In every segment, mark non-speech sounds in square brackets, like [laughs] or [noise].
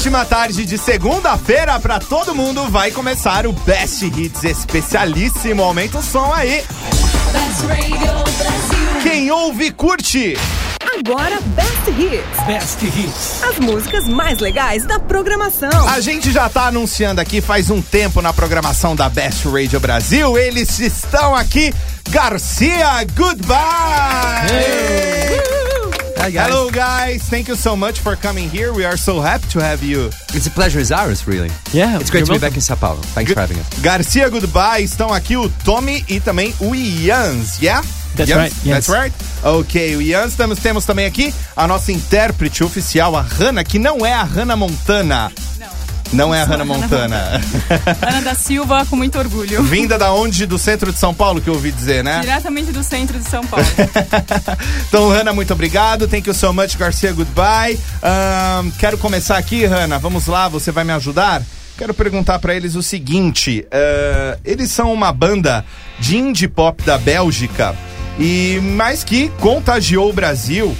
ótima tarde de segunda-feira pra todo mundo. Vai começar o Best Hits especialíssimo. Aumenta o som aí. Best Radio Brasil. Quem ouve, curte. Agora Best Hits. Best Hits. As músicas mais legais da programação. A gente já tá anunciando aqui faz um tempo na programação da Best Radio Brasil. Eles estão aqui. Garcia, goodbye! Hi guys. Hello, guys. Thank you so much for coming here. We are so happy to have you. It's a pleasure is ours, really. Yeah, It's great to you're be back in Sao Paulo. Thanks for having us. Garcia Goodbye, estão aqui o Tommy e também o Ians, yeah? That's Ians? right, yes. That's right. Ok, o Ians, temos, temos também aqui a nossa intérprete oficial, a Hannah, que não é a Hannah Montana. Não é a Hannah Montana. Ana da Silva, com muito orgulho. Vinda da onde? Do centro de São Paulo, que eu ouvi dizer, né? Diretamente do centro de São Paulo. [laughs] então, Hannah, muito obrigado. Thank you so much, Garcia. Goodbye. Ahn, quero começar aqui, Hannah. Vamos lá, você vai me ajudar? Quero perguntar pra eles o seguinte: eh, eles são uma banda de indie pop da Bélgica e mais que contagiou o Brasil.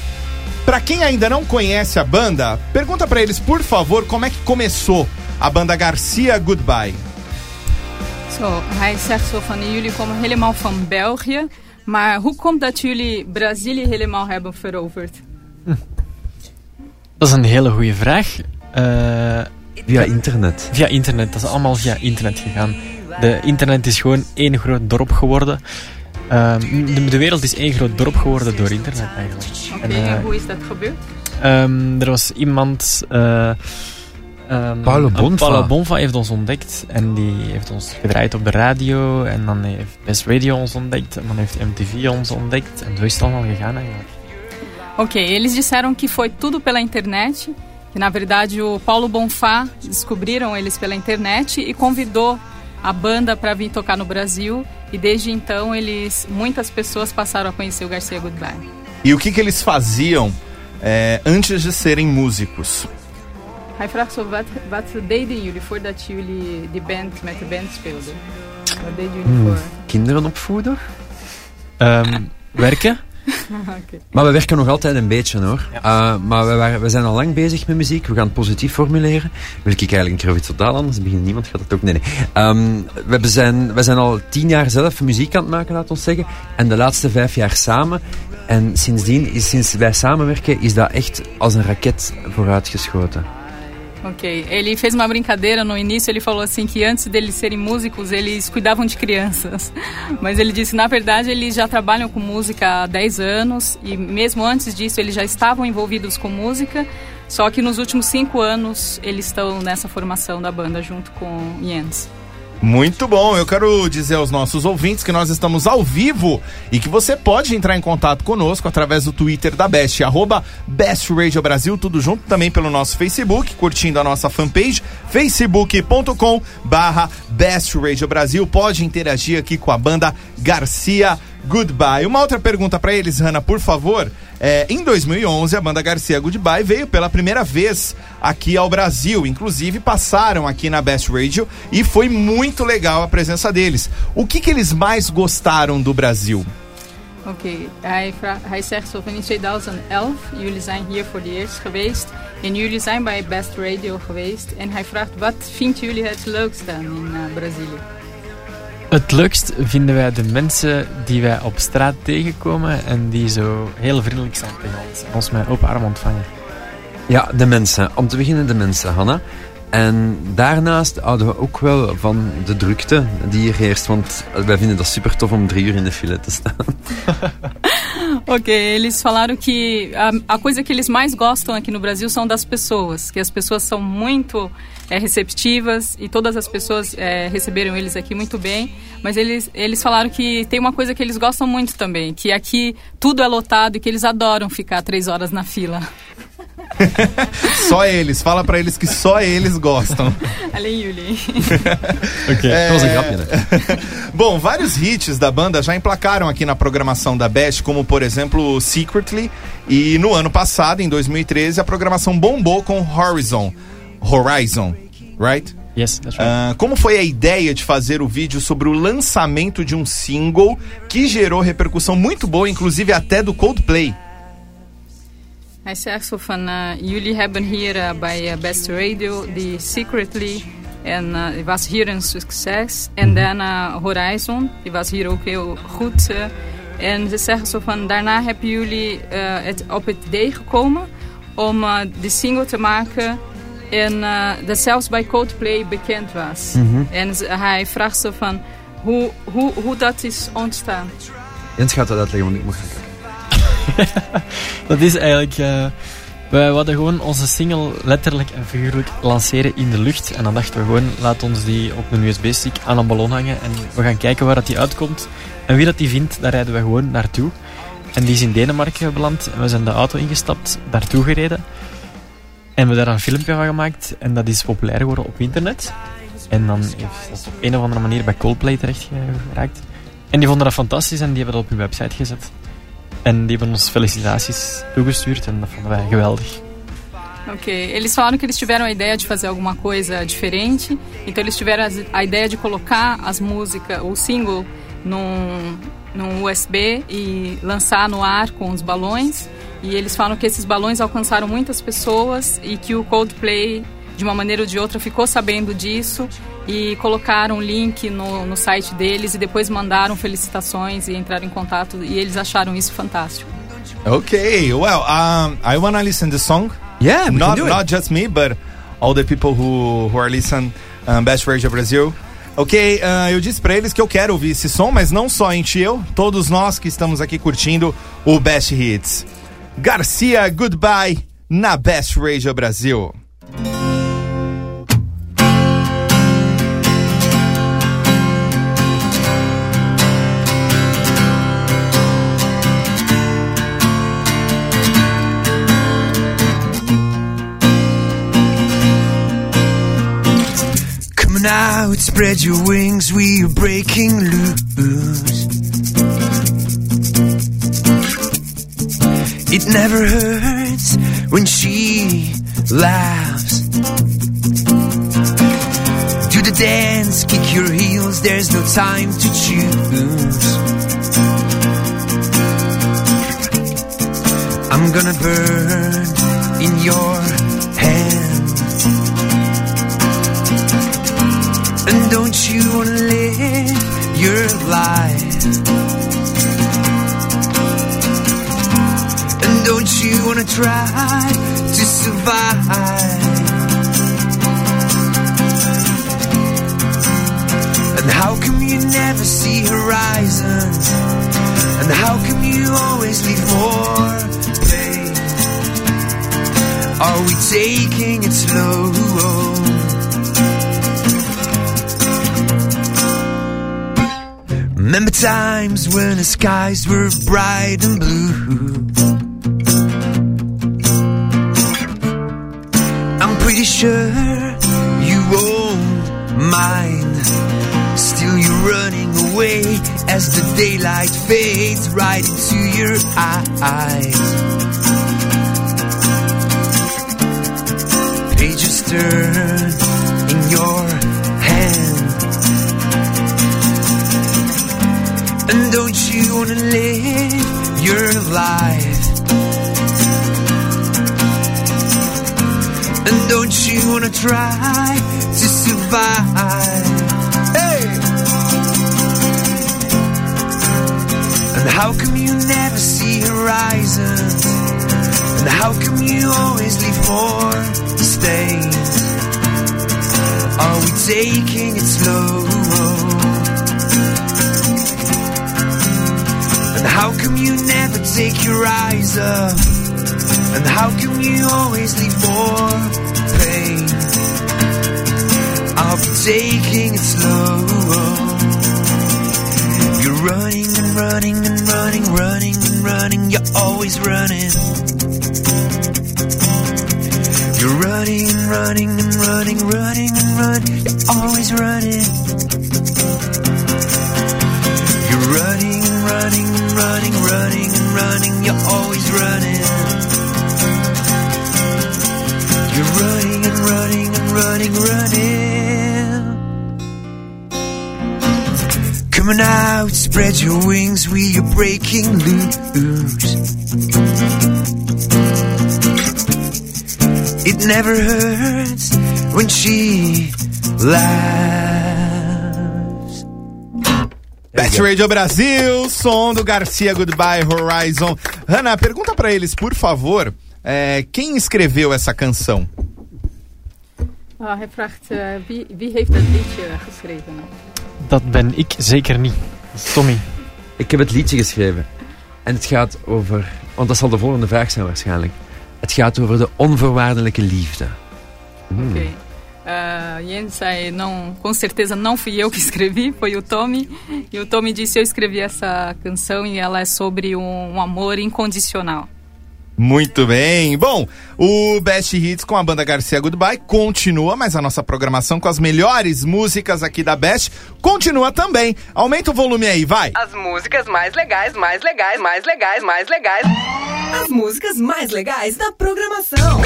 Pra quem ainda não conhece a banda, pergunta pra eles, por favor, como é que começou a banda Garcia Goodbye. Zo, hij zegt zo van jullie komen helemaal van België. Maar hoe komt dat jullie Brazilië helemaal hebben veroverd? Dat is een hele goede vraag. Eh, Via internet. via internet, dat is allemaal via internet gegaan. De internet is gewoon één groot dorp geworden. Ehm, de, de wereld is één groot dorp geworden door internet eigenlijk. Oké, En, eh, en hoe is dat gebeurd? ehm, er was iemand... eh ehm, Paulo Bonfa. Paulo Bonfa heeft ons ontdekt en die heeft ons gedraaid op de radio en dan heeft Best Radio ons ontdekt en dan heeft MTV ons ontdekt en zo is het allemaal gegaan eigenlijk. Ok, eles disseram que foi tudo pela internet. Que na verdade o Paulo Bonfá descobriram eles pela internet e convidou a banda para vir tocar no Brasil. E desde então eles, muitas pessoas passaram a conhecer o Garcia Goodbye. E o que, que eles faziam eh, antes de serem músicos? Hij vraagt zo, wat, wat deden jullie voordat jullie die band met de band speelden? Wat deden jullie voor? Kinderen opvoeden. Ehm, werken? [laughs] Oké. Maar we werken nog altijd een beetje hoor. Uh, maar we, waren, we zijn al lang bezig met muziek. We gaan het positief formuleren. Wil ik eigenlijk een keer iets totaal anders beginnen? Niemand gaat het ook. Nee, nee. Ehm, we, zijn, we zijn al tien jaar zelf muziek aan het maken, laat ons zeggen. En de laatste vijf jaar samen. En sindsdien, is- sinds wij samenwerken, is dat echt als een raket vooruitgeschoten. Ok, ele fez uma brincadeira no início, ele falou assim que antes deles serem músicos, eles cuidavam de crianças. [laughs] Mas ele disse, na verdade, eles já trabalham com música há 10 anos e mesmo antes disso eles já estavam envolvidos com música, só que nos últimos cinco anos eles estão nessa formação da banda junto com Jens. Muito bom, eu quero dizer aos nossos ouvintes que nós estamos ao vivo e que você pode entrar em contato conosco através do Twitter da Best, arroba Best Radio Brasil, tudo junto também pelo nosso Facebook, curtindo a nossa fanpage, facebook.com barra Best Radio Brasil. Pode interagir aqui com a banda Garcia Goodbye. Uma outra pergunta para eles, Hanna, por favor. É, em 2011, a banda Garcia Goodbye veio pela primeira vez aqui ao Brasil. Inclusive, passaram aqui na Best Radio e foi muito legal a presença deles. O que, que eles mais gostaram do Brasil? Oké, hij, hij zegt zo van in 2011, jullie zijn hier voor het eerst geweest en jullie zijn bij Best Radio geweest. En hij vraagt, wat vinden jullie het leukste in eh, Brazilië? Het leukst vinden wij de mensen die wij op straat tegenkomen en die zo heel vriendelijk zijn tegen ons ons met open arm ontvangen. Ja, de mensen. Om te beginnen de mensen, Hanna. En daarnaast houden we ook wel van de drukte die hier heerst. Want wij vinden dat super tof om drie uur in de file te staan. [laughs] Ok, eles falaram que a, a coisa que eles mais gostam aqui no Brasil são das pessoas, que as pessoas são muito é, receptivas e todas as pessoas é, receberam eles aqui muito bem, mas eles, eles falaram que tem uma coisa que eles gostam muito também, que aqui tudo é lotado e que eles adoram ficar três horas na fila. [laughs] Só eles, fala pra eles que só eles gostam. Além Yuli. Een grapje, hè? Bom, vários hits da banda já emplacaram aqui na programação da Best, como por exemplo Secretly, e no ano passado, em 2013, a programação bombou com Horizon. Horizon, right? Yes, that's right. Ah, como foi a ideia de fazer o vídeo sobre o lançamento de um single que gerou repercussão muito boa, inclusive até do Coldplay? Hij zegt zo van, eh, jullie hebben hier eh, bij eh, Beste Radio die Secretly en die was hier een succes. En daarna Horizon, die was hier ook heel goed. en ze zeggen zo van, daarna hebben jullie het op het idee gekomen om de single te maken en dat zelfs bij Coldplay bekend was. En ze- hij vraagt zo van, hoe, hoe, hoe dat is ontstaan. Jens gaat dat uitleggen, want ik moet gaan [laughs] Dat is eigenlijk... eh wij hadden gewoon onze single letterlijk en figuurlijk lanceren in de lucht. En dan dachten we gewoon, laat ons die op een USB-stick aan een ballon hangen. En we gaan kijken waar dat die uitkomt. En wie dat die vindt, daar rijden we gewoon naartoe. En die is in Denemarken beland. En we zijn de auto ingestapt, daartoe gereden. En we daar een filmpje van gemaakt. En dat is populair geworden op internet. En dan is dat op een of andere manier bij Coldplay terecht geraakt. En die vonden dat fantastisch en die hebben dat op hun website gezet. En die hebben ons felicitaties toegestuurd en dat vonden wij geweldig. Ok, eles falaram que eles tiveram a ideia de fazer alguma coisa diferente, então eles tiveram a ideia de colocar as músicas, o single, num, num USB e lançar no ar com os balões. E eles falam que esses balões alcançaram muitas pessoas e que o Coldplay, de uma maneira ou de outra, ficou sabendo disso e colocaram um link no, no site deles e depois mandaram felicitações e entraram em contato e eles acharam isso fantástico. Okay, well, um, I wanna listen the song. Yeah, we not can do not just me, but all the people who who are listening um, Best Radio Brasil. Ok, ah, eu disse pra eles que eu quero ouvir esse som, mas não somente eu, todos nós que estamos aqui curtindo o Best Hits. Garcia Goodbye na Best Radio Brasil. Coming out, spread your wings, we are breaking loose. It never hurts when she laughs. Do the dance, kick your heels, there's no time to choose. I'm gonna burn in your And don't you wanna live your life? And don't you wanna try to survive? And how come you never see horizons? And how come you always leave more pain? Are we taking it slow? Remember times when the skies were bright and blue. I'm pretty sure you won't mind. Still, you're running away as the daylight fades right into your eyes. Pages turn And don't you wanna live your life? And don't you wanna try to survive? And how come you never see horizons? And how come you always leave more stains? Are we taking it slow? And how come you never take your eyes up? And how come you always leave more pain? I'll be taking it slow. You're running and running and running, running and running, you're always running. You're running and running and running, running and running, you're always running. You're running and running running, running and running, you're always running. You're running and running and running, running. Coming out, spread your wings, we are breaking loose. It never hurts when she laughs. Best Radio Brasil, som do Garcia Goodbye Horizon. Hanna, pergunta pra eles, por favor, é, quem escreveu essa canção? Ah, hij vraagt eh, wie, wie heeft dat liedje geschreven? Dat ben ik zeker niet. Tommy. Ik heb het liedje geschreven. En het gaat over... Want dat zal de volgende vraag zijn waarschijnlijk. Het gaat over de onvoorwaardelijke liefde. Ok. Uh, Yen zei, não, com certeza não fui eu que [laughs] escrevi, foi o Tommy. E o Tommy disse, eu escrevi essa canção e ela é sobre um, um amor incondicional. Muito bem. Bom, o Best Hits com a banda Garcia Goodbye continua, mas a nossa programação com as melhores músicas aqui da Best continua também. Aumenta o volume aí, vai. As músicas mais legais, mais legais, mais legais, mais legais. As músicas mais legais da programação.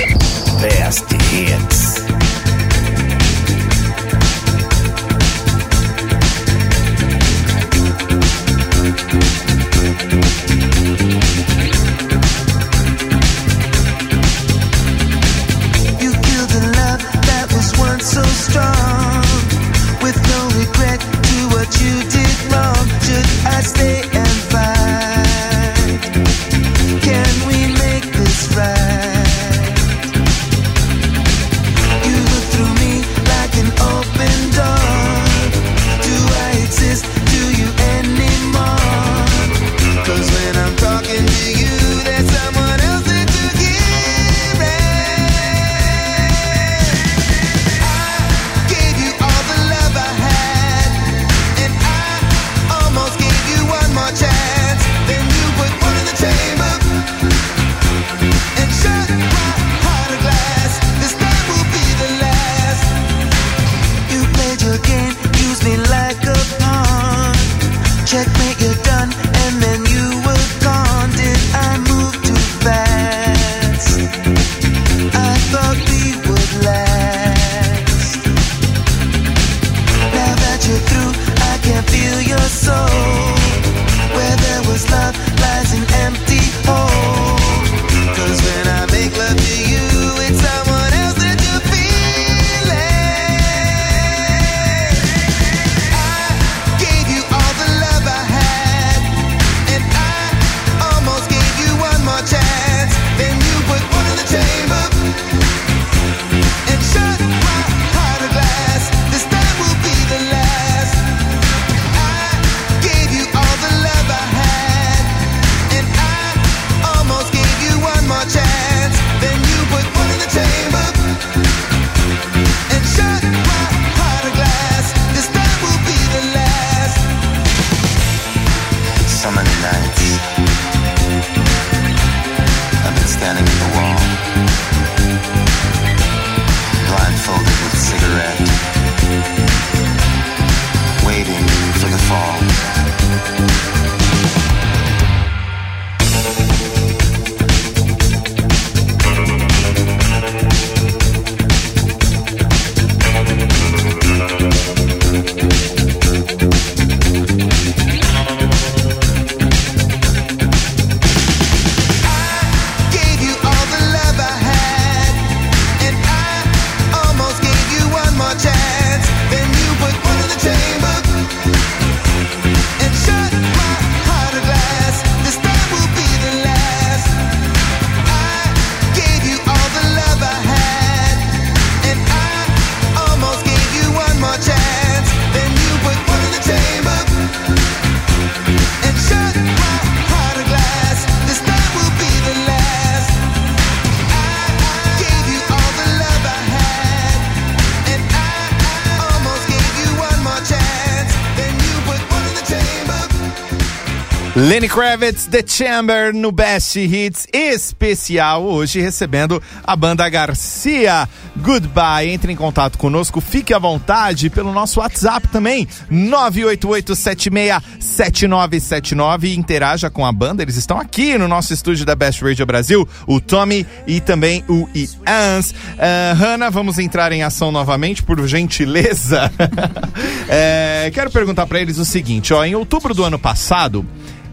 Best hits. You did wrong. Should I stay Lenny Kravitz, The Chamber, no Best Hits especial, hoje recebendo a banda Garcia. Goodbye, entre em contato conosco, fique à vontade pelo nosso WhatsApp também, 988767979 e interaja com a banda, eles estão aqui no nosso estúdio da Best Radio Brasil, o Tommy e também o Ians. Uh, Hanna, vamos entrar em ação novamente, por gentileza. É, [laughs] quero perguntar para eles o seguinte, ó, em outubro do ano passado,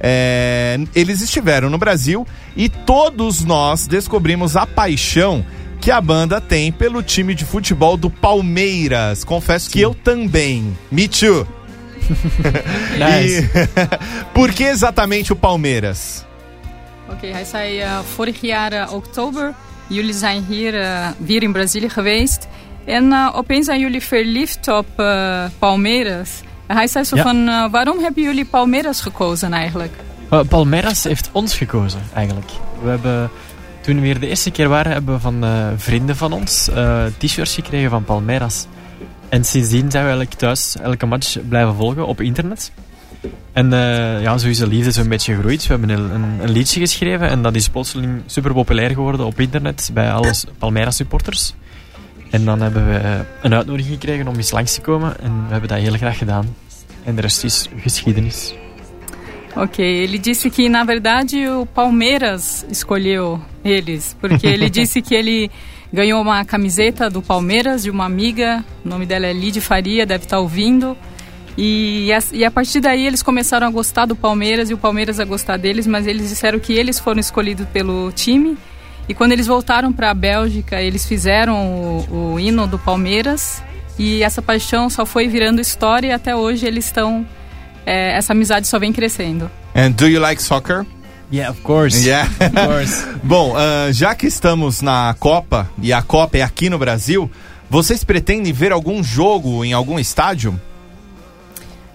é, eles estiveram no Brasil e todos nós descobrimos a paixão que a banda tem pelo time de futebol do Palmeiras. Confesso que eu também. Me too. [laughs] Nice. E [laughs] por que exatamente o Palmeiras? Oké, hij zei eh, vorig jaar eh, oktober, jullie zijn hier eh, weer in Brazilië geweest. En eh, opeens zijn jullie verliefd op eh, Palmeiras. Hij zei zo Ja. van, eh, waarom hebben jullie Palmeiras gekozen eigenlijk? Uh, Palmeiras heeft ons gekozen, eigenlijk. We hebben, toen we hier de eerste keer waren, hebben we van eh, vrienden van ons eh, t-shirts gekregen van Palmeiras. En sindsdien zijn we eigenlijk thuis elke match blijven volgen op internet. En eh, ja, zo is de liefde zo'n beetje gegroeid. We hebben een, een, een liedje geschreven en dat is plotseling super populair geworden op internet bij alle Palmeiras supporters. En dan hebben we eh, een uitnodiging gekregen om eens langs te komen en we hebben dat heel graag gedaan. En de rest is geschiedenis. Ok, ele disse que na verdade o Palmeiras escolheu eles, porque ele [laughs] disse que ele ganhou uma camiseta do Palmeiras de uma amiga, o nome dela é Lide Faria, deve estar ouvindo. E, a- e a partir daí eles começaram a gostar do Palmeiras e o Palmeiras a gostar deles, mas eles disseram que eles foram escolhidos pelo time. E quando eles voltaram para a Bélgica, eles fizeram o, o hino do Palmeiras e essa paixão só foi virando história e até hoje eles estão é, essa amizade só vem crescendo. And do you like soccer? Yeah, of course. Yeah. Of course. [laughs] Bom, ah, já que estamos na Copa e a Copa é aqui no Brasil, vocês pretendem ver algum jogo em algum estádio?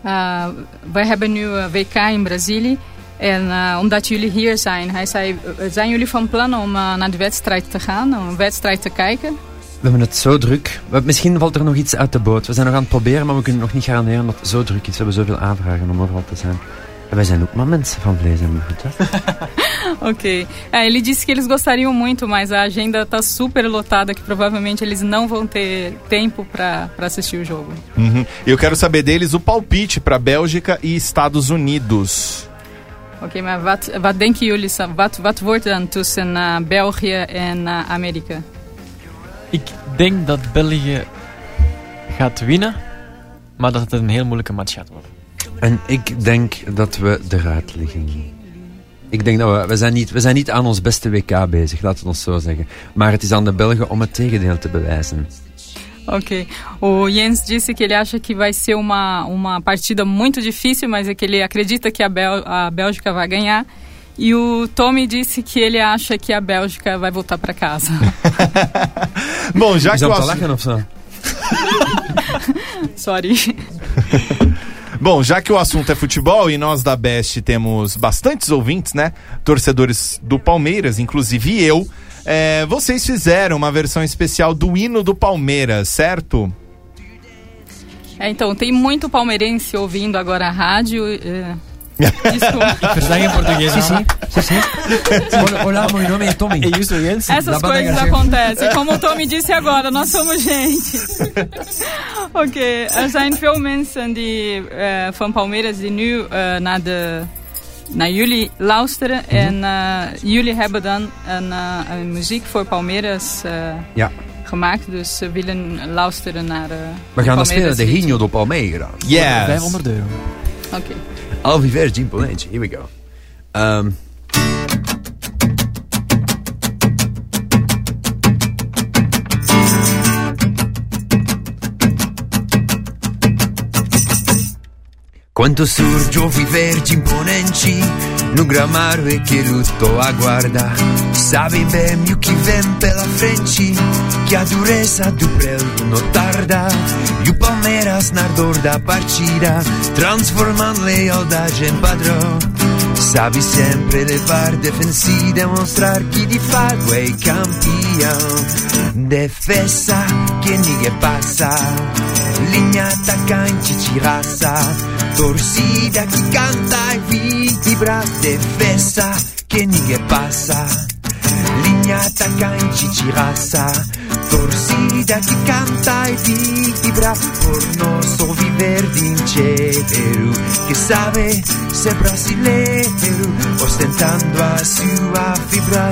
Uh, wij hebben nu uh, WK in Brazilië. En uh, omdat jullie hier zijn, hij zei, uh, zijn jullie van plan om uh, naar de wedstrijd te gaan, om een wedstrijd te kijken? We hebben het zo druk. We- Misschien valt er nog iets uit de boot. We zijn nog aan het proberen, maar we kunnen nog niet garanderen dat het zo druk is. We hebben zoveel aanvragen om overal te zijn. En wij zijn ook maar mensen van vlees en bloed. Hè? Ok. É, ele disse que eles gostariam muito, mas a agenda está super lotada, que provavelmente eles não vão ter tempo para assistir o jogo. Uhum. Eu quero saber deles o palpite para Bélgica e Estados Unidos. Oké, maar wat, wat denken jullie, Sam? wat, wat wordt dan tussen uh, België en uh, Amerika? Ik denk dat België gaat winnen, maar dat het een heel moeilijke match gaat worden. En ik denk dat we eruit liggen. Ik denk dat we, we, zijn niet, we zijn niet aan ons beste WK bezig, laten we ons zo zeggen. Maar het is aan de Belgen om het tegendeel te bewijzen. Ok. O Jens disse que ele acha que vai ser uma, uma partida muito difícil, mas é que ele acredita que a, Bel, a Bélgica vai ganhar. E o Tommy disse que ele acha que a Bélgica vai voltar para casa. [laughs] Bom, já que, o dat te assu- lachen of zo? Sorry. Bom, já que o assunto é futebol e nós da Best temos bastantes ouvintes, né? Torcedores do Palmeiras, inclusive eu. É, vocês fizeram uma versão especial do hino do Palmeiras, certo? É, então, tem muito palmeirense ouvindo agora a rádio. é, [laughs] Desculpa. Verstaan geen Portugees? Sim, sim. sim, hola, meu nome é Tommy. Hey, justo, Jens. Essas Dá pra coisas acontecem. Como o Tommy disse agora, nós somos gente. Oké, er zijn veel mensen die eh, van Palmeiras die nu eh, naar, de, naar jullie luisteren. Mhm. En eh, jullie hebben dan een, eh, een muziek voor Palmeiras eh, Ja. gemaakt. Dus ze willen luisteren naar eh We gaan dan spelen de. Hino do Palmeira. Yes. 500 euro. Oké. Alviver Imponente. Here we go. Um, Quanto surge verde imponente no gramado e que luto aguarda. Sabe bem o que vem pela frente, que a dureza do prelho não tarda. E o Palmeiras na ardor da partida, transformando lealdade em padrão. Sabe sempre levar defensiva e demonstrar que de fato é campeão. Defesa que ninguém passa, linha atacante de raça, torcida que canta e vibra. Defesa que ninguém passa, linha atacante de raça, torcida que canta e vibra por nosso viver dinheiro que sabe ser brasileiro, ostentando a sua fibra.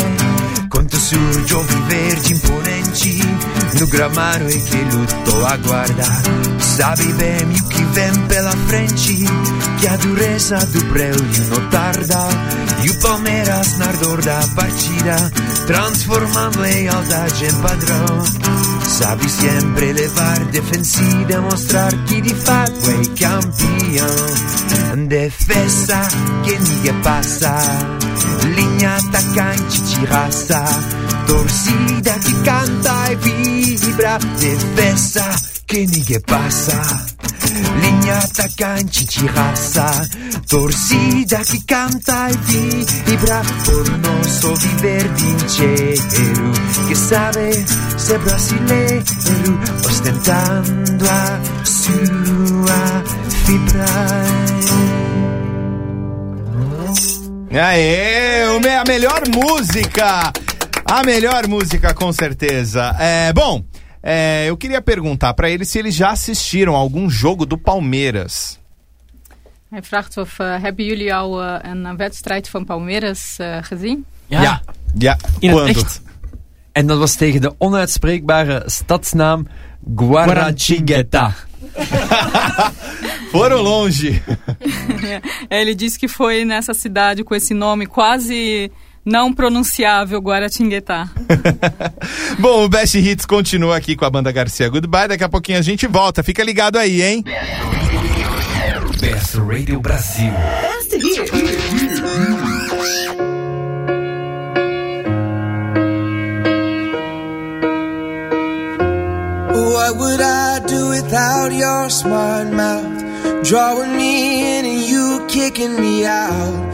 Quanto surge o viver de imponente no gramado e que luto aguarda. Sabe bem o que vem pela frente, que a dureza do prelho não tarda. E o Palmeiras na ardor da partida, transformando lealdade em padrão. Sapi siempre elevar defensi, demostrar chi di fatto è campion. Eh. Defesa che mica passa, linea atacante ci rasta, torsida che canta e vibra, defesa que ninguém passa. Linha atacante de raça, torcida que canta e vibra por nosso viver vincheiro, que sabe ser brasileiro, ostentando a sua fibra. Aê, a melhor música! A melhor música, com certeza. É, bom, é, eu queria perguntar pra eles se eles já assistiram algum jogo do Palmeiras. Hij vraagt of, eh, hebben jullie al eh, een eh, wedstrijd van Palmeiras eh, gezien? Ja, Ja, in het quando? echt. En dat was tegen de onuitspreekbare stadsnaam Guarachigueta. [laughs] Foram longe. [laughs] Ele disse que foi nessa cidade com esse nome quase não pronunciável, Guaratinguetá. [laughs] Bom, o Best Hits continua aqui com a banda Garcia Goodbye. Daqui a pouquinho a gente volta. Fica ligado aí, hein? Best Radio Brasil. What would I do without your smart mouth? Drawing me in and you kicking me out.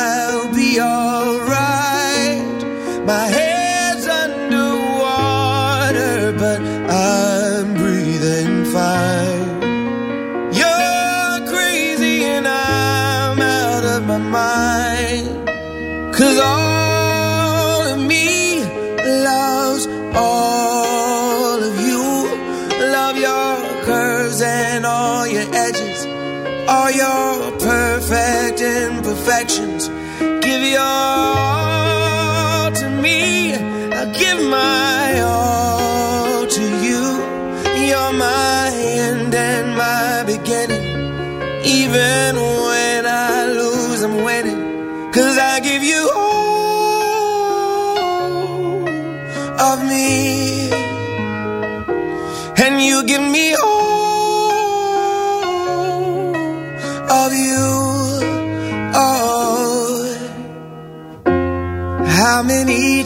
imperfections. Give your all to me. I'll give my all to you. You're my end and my beginning. Even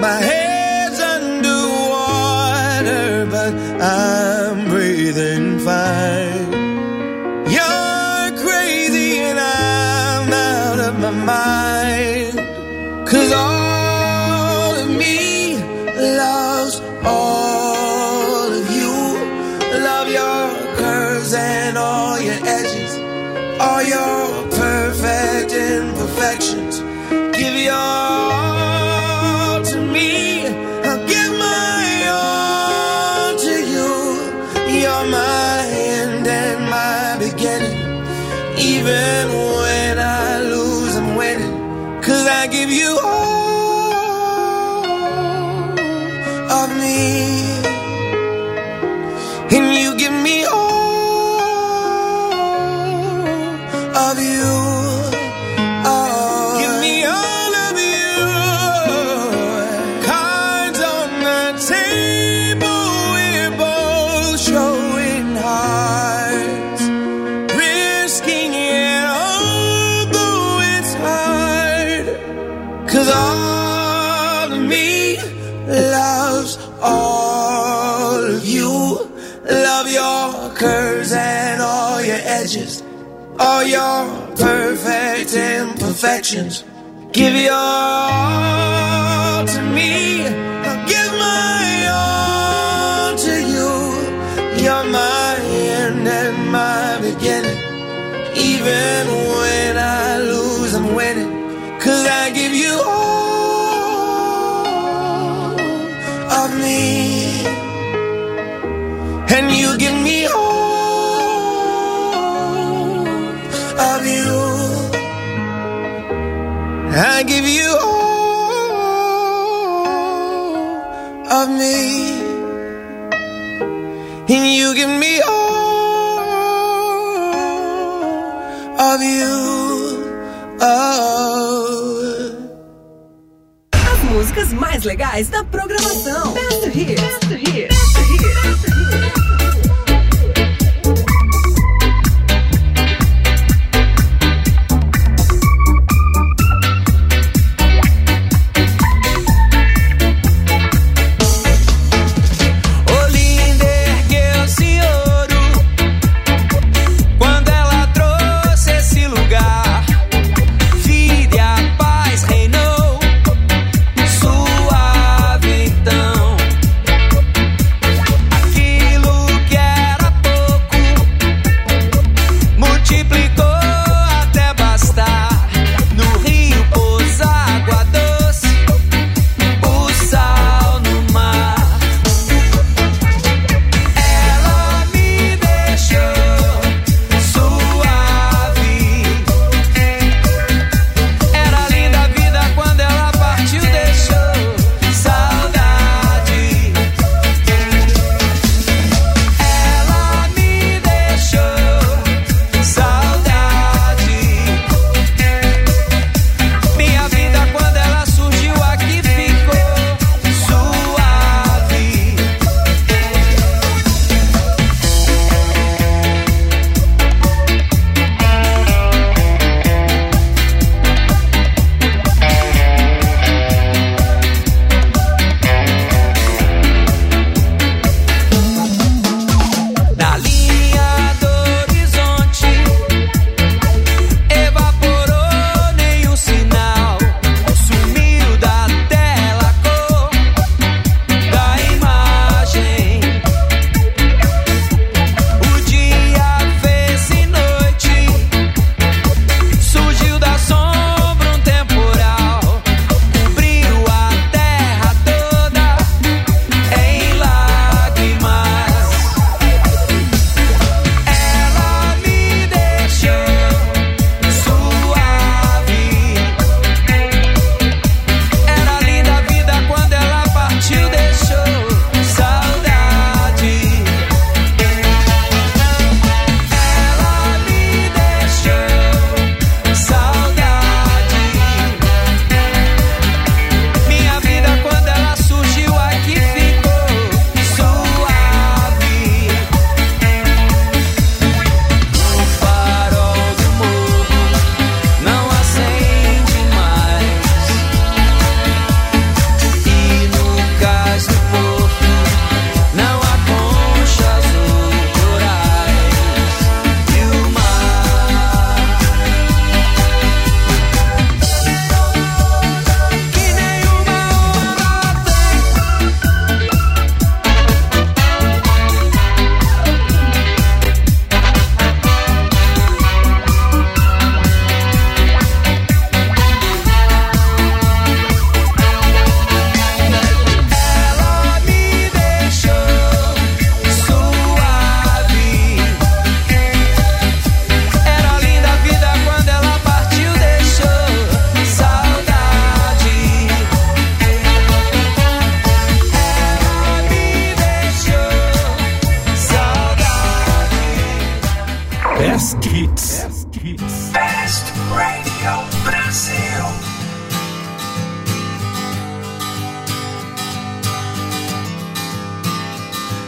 My head's underwater, but I'm breathing fine. here your perfect imperfections. Give your all. I give you all of me, and you give me all of you. Oh. As músicas mais legais da programação. Best hits. Best hits.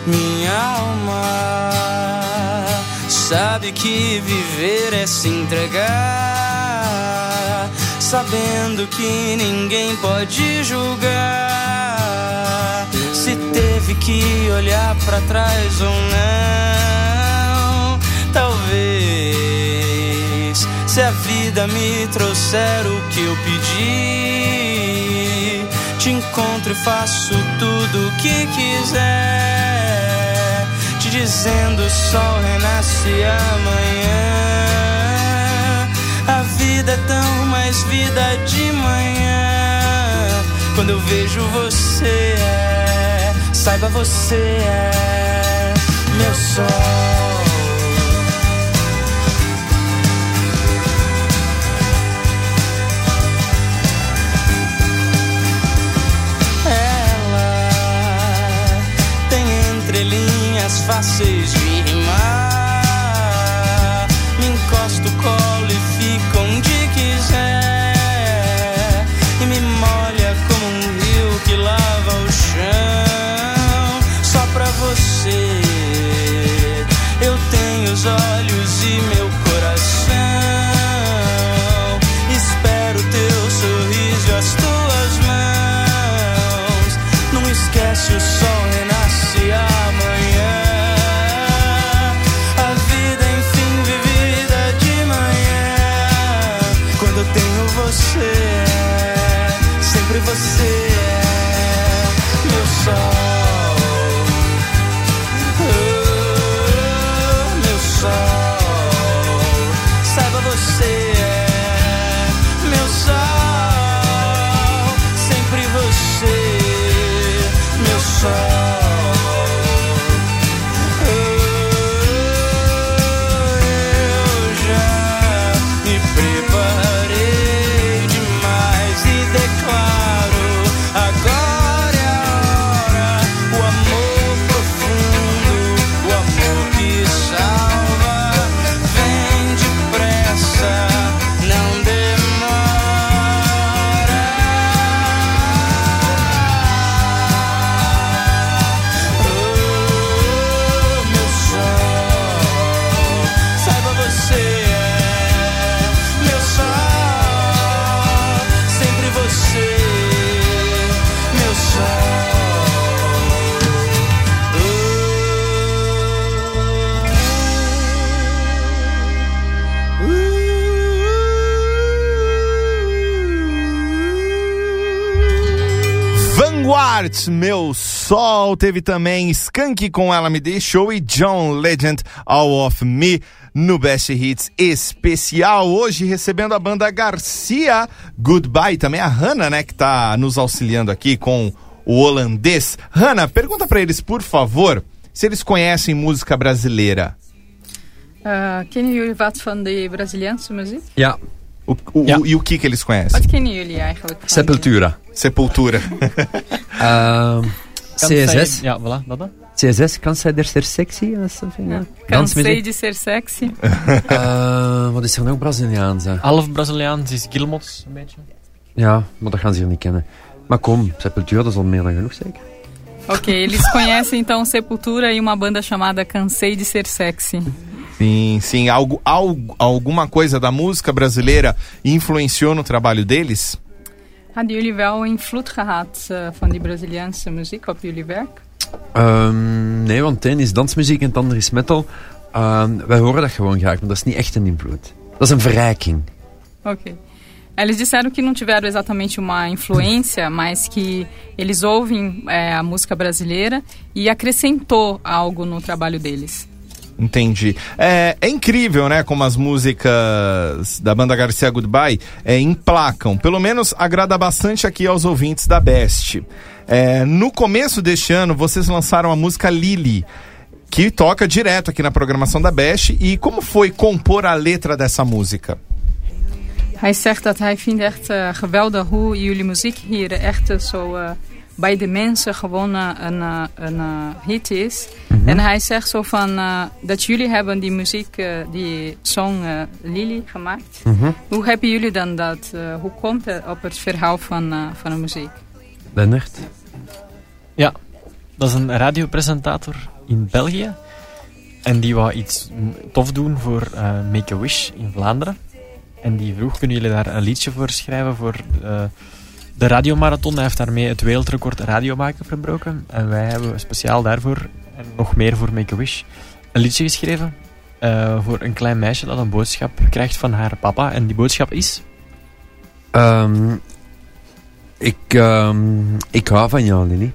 minha alma sabe que viver é se entregar, sabendo que ninguém pode julgar se teve que olhar para trás ou não. Talvez se a vida me trouxer o que eu pedi te encontro e faço tudo o que quiser. Te dizendo o sol renasce amanhã. A vida é tão mais vida de manhã. Quando eu vejo você, é, saiba você é meu sol. Fáceis de rimar. Me encosta o colo e fica onde quiser. E me molha como um rio que lava o chão. Só pra você, eu tenho os olhos você é meu sol. Meu sol. Teve também Skank com Ela Me Deixou e John Legend, All of Me. No Best Hits especial, hoje recebendo a banda Garcia Goodbye, também a Hannah, né, que tá nos auxiliando aqui com o holandês. Hannah, pergunta pra eles, por favor, se eles conhecem música brasileira. Uh, kennen jullie wat van de Braziliaanse muziek? Ja, O, o- Ja. o- e o que que eles conhecem? Wat kennen jullie eigenlijk? van Sepultura. Sepultura. CSS. Ja, voilà, dat dan. CSS, kan zij er zeer sexy? Ja. Cansei Dansmuziek. de ser sexy. Eh, [laughs] wat is er nog Braziliaans? hè? Half Braziliaans is Gilmots, een beetje. Ja, maar dat gaan ze hier niet kennen. Maar kom, Sepultura, dat is al meer dan genoeg zeker? Ok, eles conhecem então Sepultura e uma banda chamada Cansei de Ser Sexy. Sim, sim. Algo, algo, alguma coisa da música brasileira influenciou no trabalho deles? Hadden jullie wel invloed gehad eh, van die Braziliaanse muziek op jullie werk? Ehm, nee, want het een is dansmuziek en het ander is metal. Ehm, wij horen dat gewoon graag, maar dat is niet echt een invloed. Dat is een verrijking. Ok. Eles disseram que não tiveram exatamente uma influência, mas que eles ouvem eh, a música brasileira e acrescentou algo no trabalho deles. Entendi. É, é incrível, né? Como as músicas da banda Garcia Goodbye é, emplacam. Pelo menos agrada bastante aqui aos ouvintes da Best. É, no começo deste ano, vocês lançaram a música Lily, que toca direto aqui na programação da Best. E como foi compor a letra dessa música? Hij zegt dat hij vindt echt eh, geweldig hoe jullie muziek hier echt eh, zo eh, bij de mensen gewoon eh, een, een hit is. En hij zegt zo van eh, dat jullie hebben die muziek, eh, die song eh, Lily gemaakt. Hoe hebben jullie dan dat? eh, hoe komt het op het verhaal van, van de muziek? Lennart? Ja, dat is een radiopresentator in België. En die wou iets tof doen voor eh, Make-A-Wish in Vlaanderen. En die vroeg, kunnen jullie daar een liedje voor schrijven voor eh, de radiomarathon? Hij heeft daarmee het wereldrecord radiomaken verbroken. En wij hebben speciaal daarvoor, en nog meer voor Make-A-Wish, een liedje geschreven. eh, voor een klein meisje dat een boodschap krijgt van haar papa. En die boodschap is... Ehm, ik, ehm, ik hou van jou, Lily.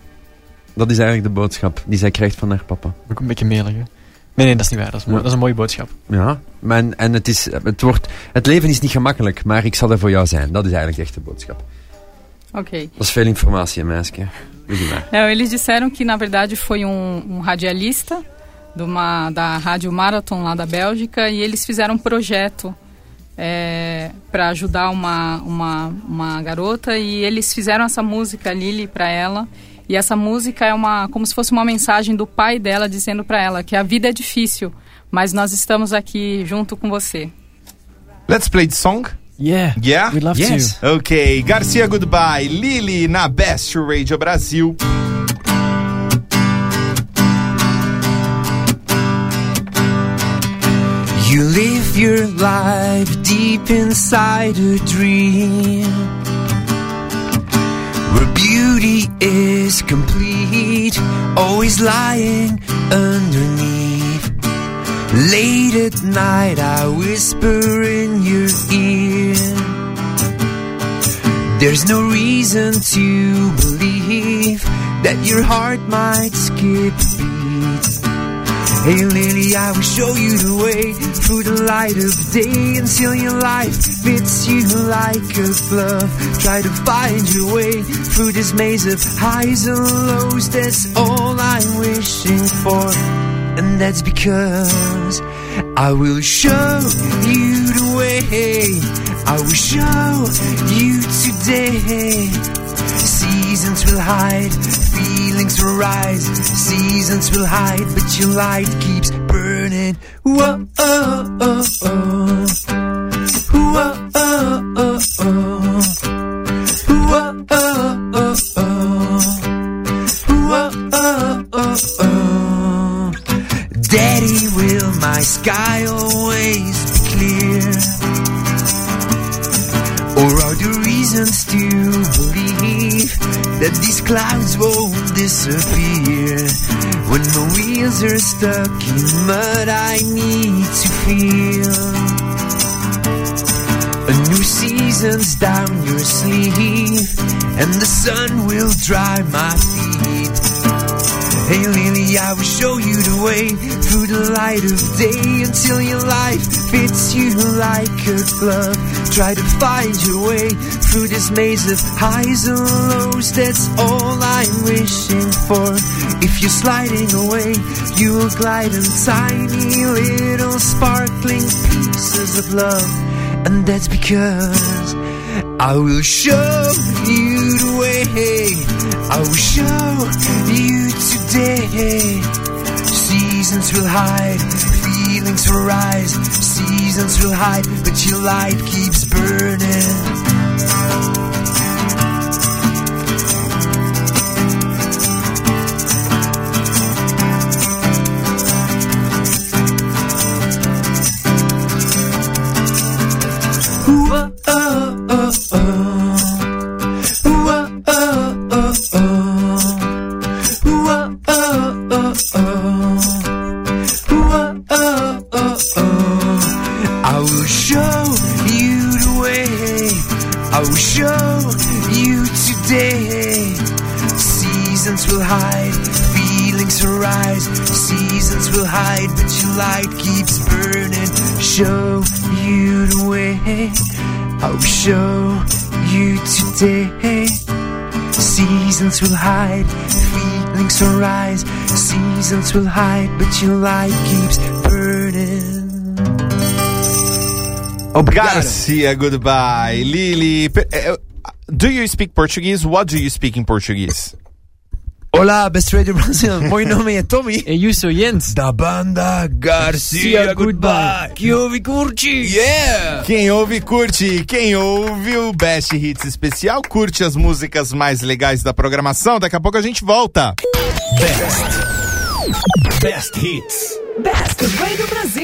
Dat is eigenlijk de boodschap die zij krijgt van haar papa. Ook een beetje melig, hè? Nee, nee, dat is niet waar. Dat is, mooi, Ja. dat is een mooie boodschap. Ja, maar en, en het, is, het, wordt, het leven is niet gemakkelijk, maar ik zal er voor jou zijn. Dat is eigenlijk echt de boodschap. Ok. Dat is veel informatie, meisje. É, eles disseram que na verdade foi um, um radialista de uma, da Rádio Marathon lá da Bélgica e eles fizeram um projeto para ajudar uma, uma, uma garota e eles fizeram essa música Lily para ela e essa música é uma como se fosse uma mensagem do pai dela dizendo para ela que a vida é difícil mas nós estamos aqui junto com você. Let's play the song. Yeah, Yeah? we'd love Yes. to. Ok, Garcia Goodbye, Lili na Best Radio Brasil. You live your life deep inside a dream Where beauty is complete Always lying underneath. Late at night I whisper in your ear. There's no reason to believe That your heart might skip a beat Hey Lily, I will show you the way through the light of day until your life fits you like a glove. Try to find your way through this maze of highs and lows. That's all I'm wishing for, and that's because I will show you the way. I will show you today. Seasons will hide, feelings will rise. Seasons will hide, but your light keeps burning. Whoa, oh, oh, oh. Whoa, oh, oh, oh. Whoa, oh, oh, oh. Whoa, oh, oh, oh. Daddy, will my sky that these clouds won't disappear? When the wheels are stuck in mud, I need to feel a new season's down your sleeve, and the sun will dry my feet. Hey Lily, I will show you the way through the light of day until your life fits you like a glove. Try to find your way through this maze of highs and lows. That's all I'm wishing for. If you're sliding away, you will glide in tiny little sparkling pieces of love. And that's because I will show you the way. I will show you today. Seasons will hide, feelings will rise. Seasons will hide, but your light keeps burning. Seasons will hide, but your light keeps burning. Garcia Goodbye, Lili. Eh, eh, Do you speak Portuguese? What do you speak in Portuguese? Olá, Best Radio Brasil. [laughs] Meu nome é Tommy. E you so Jens. Da banda Garcia Goodbye. Que ouve curte. Yeah! Quem ouve, curte. Quem ouve o Best Hits especial, curte as músicas mais legais da programação. Daqui a pouco a gente volta. Best Hits. Best Radio Brasil.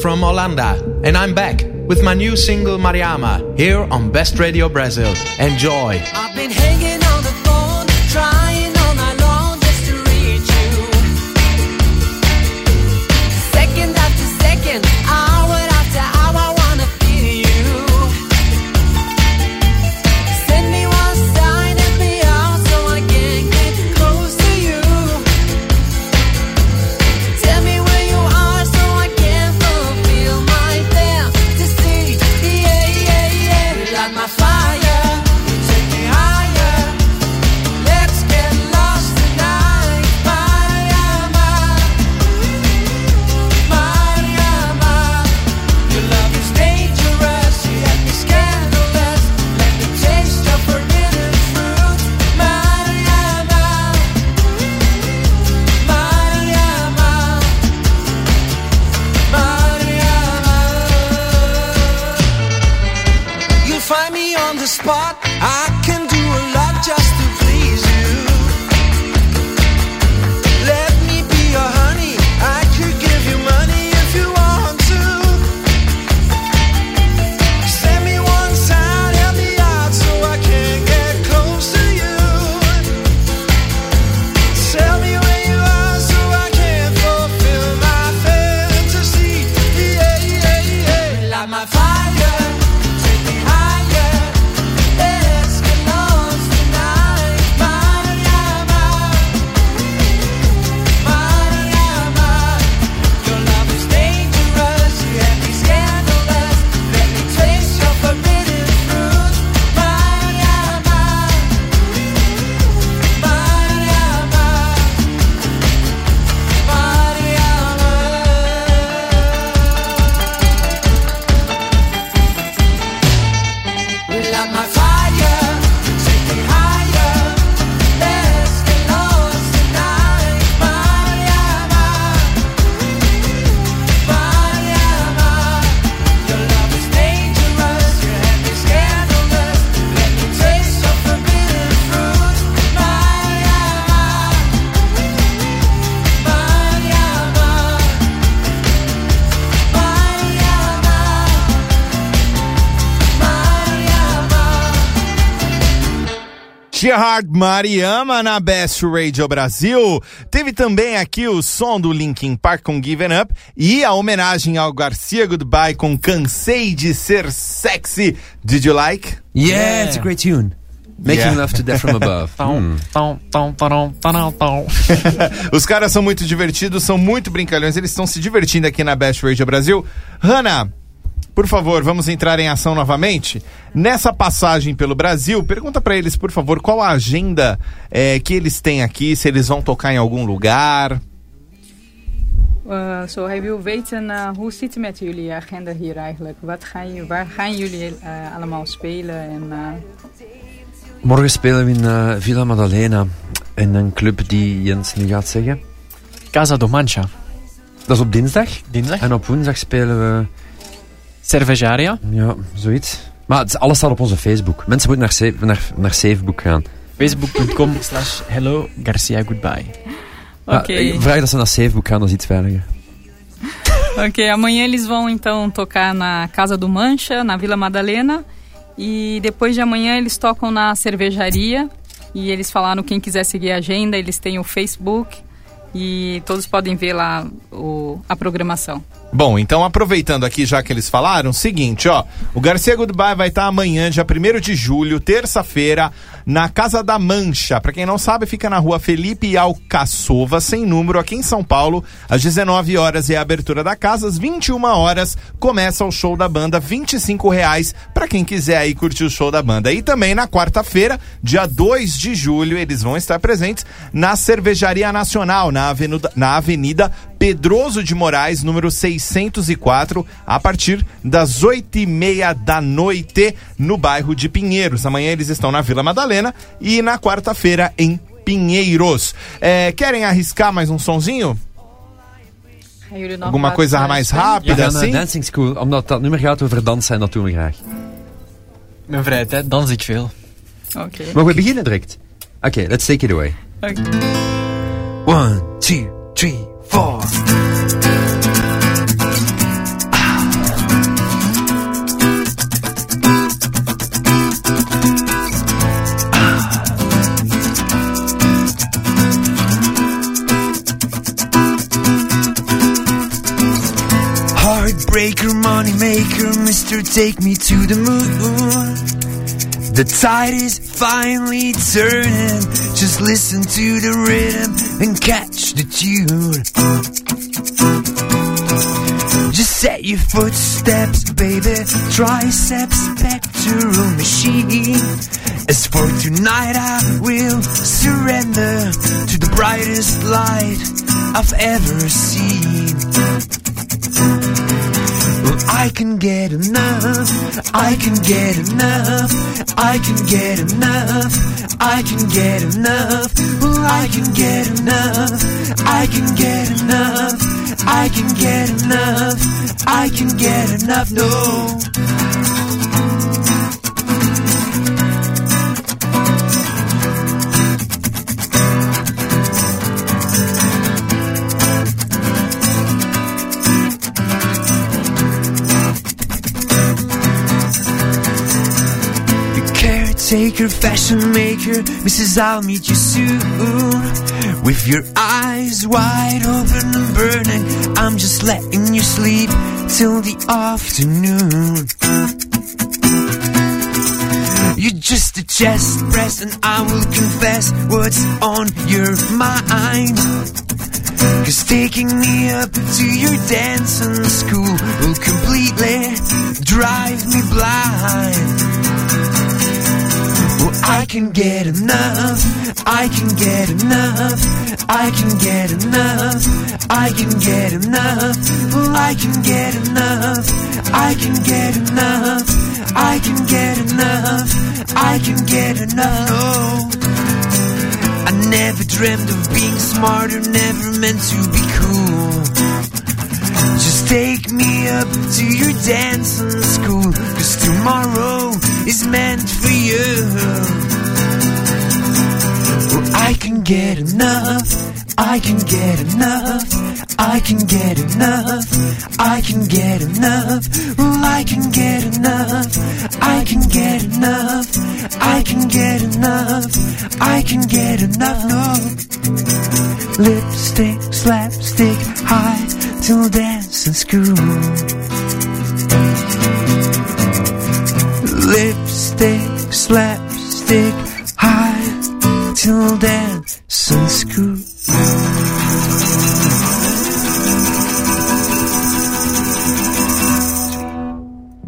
from Holanda, and I'm back with my new single Mariama here on Best Radio Brazil. Enjoy! Gerard Mariama na Best Radio Brasil. Teve também aqui o som do Linkin Park com Given Up e a homenagem ao Garcia Goodbye com Cansei de Ser Sexy. Did you like? Yeah, it's a great tune. Making Yeah. love to death from above. [laughs] Tom. [laughs] Os caras são muito divertidos, são muito brincalhões, eles estão se divertindo aqui na Best Radio Brasil. Hanna, por favor, vamos entrar em ação novamente? Nessa passagem pelo Brasil, pergunta pra eles, por favor, qual a agenda eh, que eles têm aqui, se eles vão tocar em algum lugar. Eh, zo, hij wil weten eh, hoe zit het met jullie agenda hier eigenlijk? Wat gaan, je- waar gaan jullie eh, allemaal spelen? En, eh, Morgen spelen we in eh, Villa Maddalena. In een club die Jens nu gaat zeggen. Casa do Mancha. Dat is op dinsdag. Dinsdag. En op woensdag spelen we... Cervejaria. Ja, zoiets. Maar het, alles staat op onze Facebook. Mensen moeten naar, naar, naar Safebook gaan. Facebook.com slash hello Garcia goodbye. Ja, Oké. ik vraag dat ze naar Safebook gaan, dat is iets veiliger. [laughs] Ok, amanhã eles vão então tocar na Casa do Mancha, na Vila Madalena. E depois de amanhã eles tocam na cervejaria. E eles falaram quem quiser seguir a agenda, eles têm o Facebook. E todos podem ver lá o, a programação. Bom, então aproveitando aqui, já que eles falaram, seguinte, ó. O Garcia Goodbye vai estar amanhã, dia 1 de julho, terça-feira, na Casa da Mancha. Pra quem não sabe, fica na rua Felipe Alcaçova, sem número, aqui em São Paulo. Às 19 horas é a abertura da casa, às 21 horas começa o show da banda, 25 reais pra quem quiser aí curtir o show da banda. E também na quarta-feira, dia 2 de julho, eles vão estar presentes na Cervejaria Nacional, na Avenida, na Avenida Pedroso de Moraes, número 604, a partir das oito e meia da noite, no bairro de Pinheiros. Amanhã eles estão na Vila Madalena e na quarta-feira em Pinheiros. É, querem arriscar mais um sonzinho? Alguma coisa eh, mais rápida naar assim? Dancing School, omdat dat nummer gaat over dansen en dat doen we graag. Mijn vrije tijd dans ik veel. Ok. Maar we beginnen direct. Oké, let's take it away. Ok. One, two, three, four. Heartbreaker, moneymaker, Mr. Take Me to the Moon. The tide is finally turning. Just listen to the rhythm and catch the tune. Just set your footsteps, baby. Triceps, pectoral machine. As for tonight, I will surrender to the brightest light I've ever seen. I can get enough. I can get enough. I can get enough. I can get enough. Well, I can get enough. I can get enough. I can get enough. I can get enough. No. Fashion maker, Mrs. I'll meet you soon. With your eyes wide open and burning, I'm just letting you sleep till the afternoon. You're just a chest press, and I will confess what's on your mind. Cause taking me up to your dancing school will completely drive me blind. Well, I can get enough. I can get enough. I can get enough. I can get enough. Well, I can get enough. I can get enough. I can get enough. I can get enough. No. I never dreamed of being smarter, never meant to be cool. Take me up to your dancing school, cause tomorrow is meant for you. Well, I can get enough, I can get enough, I can get enough, I can get enough, well, I can get enough, I can get enough, I can get enough. I can get enough. No. Lipstick, slapstick, high till dancing school. Lipstick, slapstick, high till dancing school.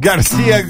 Garcia.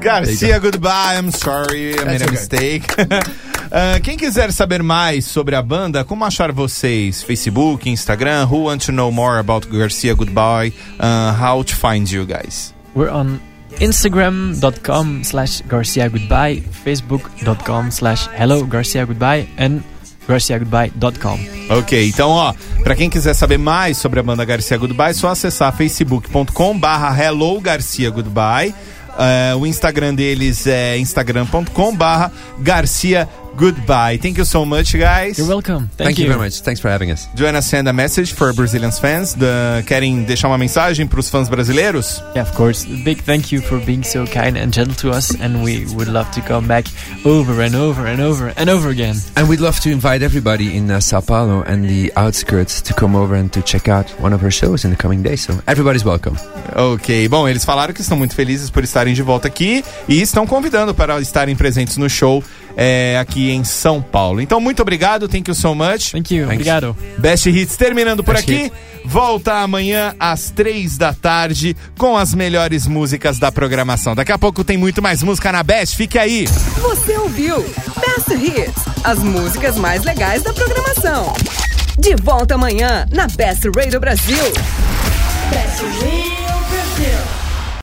Garcia, goodbye. I'm sorry, I made a mistake. [laughs] Ah, quem quiser saber mais sobre a banda, como achar vocês? Facebook, Instagram, who want to know more about Garcia Goodbye? Uh, how to find you guys? We're on Instagram.com slash Garcia Goodbye, Facebook.com slash Hello Garcia Goodbye, and GarciaGoodbye.com. Ok, então ó, pra quem quiser saber mais sobre a banda Garcia Goodbye, é só acessar facebook.com barra Hello Garcia Goodbye. Eh, o Instagram deles é instagram.com barra Garcia Goodbye. Thank you so much, guys. You're welcome. Thank, Thank you very much. Thanks for having us. Do you wanna send a message for Brazilian fans? The- querem deixar uma mensagem pros fãs brasileiros? Yeah, of course. A big thank you for being so kind and gentle to us, and we would love to come back over and over and over and over again. And we'd love to invite everybody in uh, Sao Paulo and the outskirts to come over and to check out one of our shows in the coming days. So everybody's welcome. Ok, bom, eles falaram que estão muito felizes por estarem de volta aqui e estão convidando para estarem presentes no show é, aqui em São Paulo. Então, muito obrigado, thank you so much. Thank you. Obrigado. Best Hits terminando por Best aqui. Volta amanhã às três da tarde com as melhores músicas da programação. Daqui a pouco tem muito mais música na Best, fique aí. Você ouviu Best Hits, as músicas mais legais da programação. De volta amanhã na Best Radio Brasil. Best Radio.